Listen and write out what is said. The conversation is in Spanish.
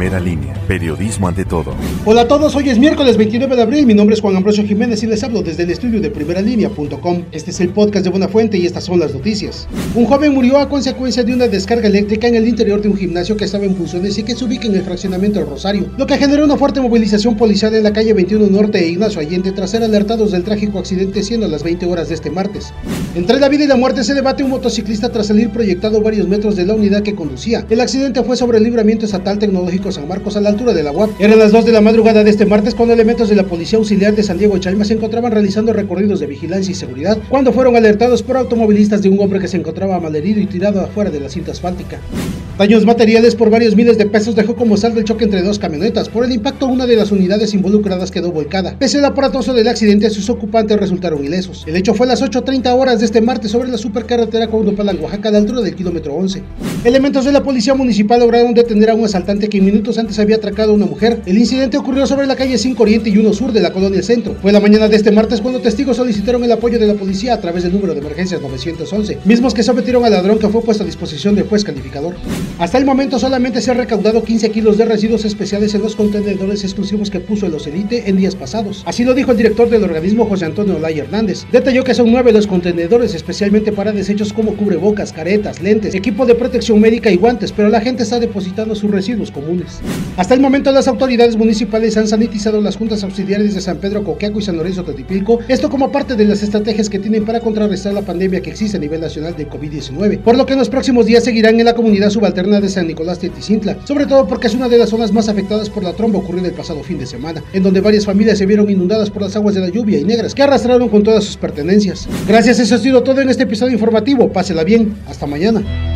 Primera línea, periodismo ante todo. Hola a todos, hoy es miércoles 29 de abril, mi nombre es Juan Ambrosio Jiménez y les hablo desde el estudio de primeralinea.com. Este es el podcast de Buena Fuente y estas son las noticias. Un joven murió a consecuencia de una descarga eléctrica en el interior de un gimnasio que estaba en funciones y que se ubica en el fraccionamiento del Rosario, lo que generó una fuerte movilización policial en la calle 21 Norte e Ignacio Allende tras ser alertados del trágico accidente siendo las 20 horas de este martes. Entre la vida y la muerte se debate un motociclista tras salir proyectado varios metros de la unidad que conducía. El accidente fue sobre el libramiento estatal tecnológico San Marcos a la altura de la UAP. Eran las 2 de la madrugada de este martes cuando elementos de la Policía Auxiliar de San Diego Chalma se encontraban realizando recorridos de vigilancia y seguridad cuando fueron alertados por automovilistas de un hombre que se encontraba malherido y tirado afuera de la cinta asfáltica. Daños materiales por varios miles de pesos dejó como saldo el choque entre dos camionetas. Por el impacto, una de las unidades involucradas quedó volcada. Pese al aparatoso del accidente, sus ocupantes resultaron ilesos. El hecho fue a las 8.30 horas de este martes sobre la supercarretera Cuauhtémoc, Oaxaca, a la altura del kilómetro 11. Elementos de la policía municipal lograron detener a un asaltante que minutos antes había atracado a una mujer. El incidente ocurrió sobre la calle 5 Oriente y 1 Sur de la colonia Centro. Fue la mañana de este martes cuando testigos solicitaron el apoyo de la policía a través del número de emergencias 911, mismos que sometieron al ladrón que fue puesto a disposición del juez calificador. Hasta el momento solamente se han recaudado 15 kilos de residuos especiales en los contenedores exclusivos que puso el Ocelite en días pasados. Así lo dijo el director del organismo José Antonio Olay Hernández. Detalló que son nueve los contenedores especialmente para desechos como cubrebocas, caretas, lentes, equipo de protección médica y guantes, pero la gente está depositando sus residuos comunes. Hasta el momento las autoridades municipales han sanitizado las juntas auxiliares de San Pedro Coqueaco y San Lorenzo Totipilco, esto como parte de las estrategias que tienen para contrarrestar la pandemia que existe a nivel nacional de COVID-19, por lo que en los próximos días seguirán en la comunidad subalterna de San Nicolás Teticintla, sobre todo porque es una de las zonas más afectadas por la tromba ocurrida el pasado fin de semana, en donde varias familias se vieron inundadas por las aguas de la lluvia y negras que arrastraron con todas sus pertenencias. Gracias, eso ha sido todo en este episodio informativo. Pásela bien, hasta mañana.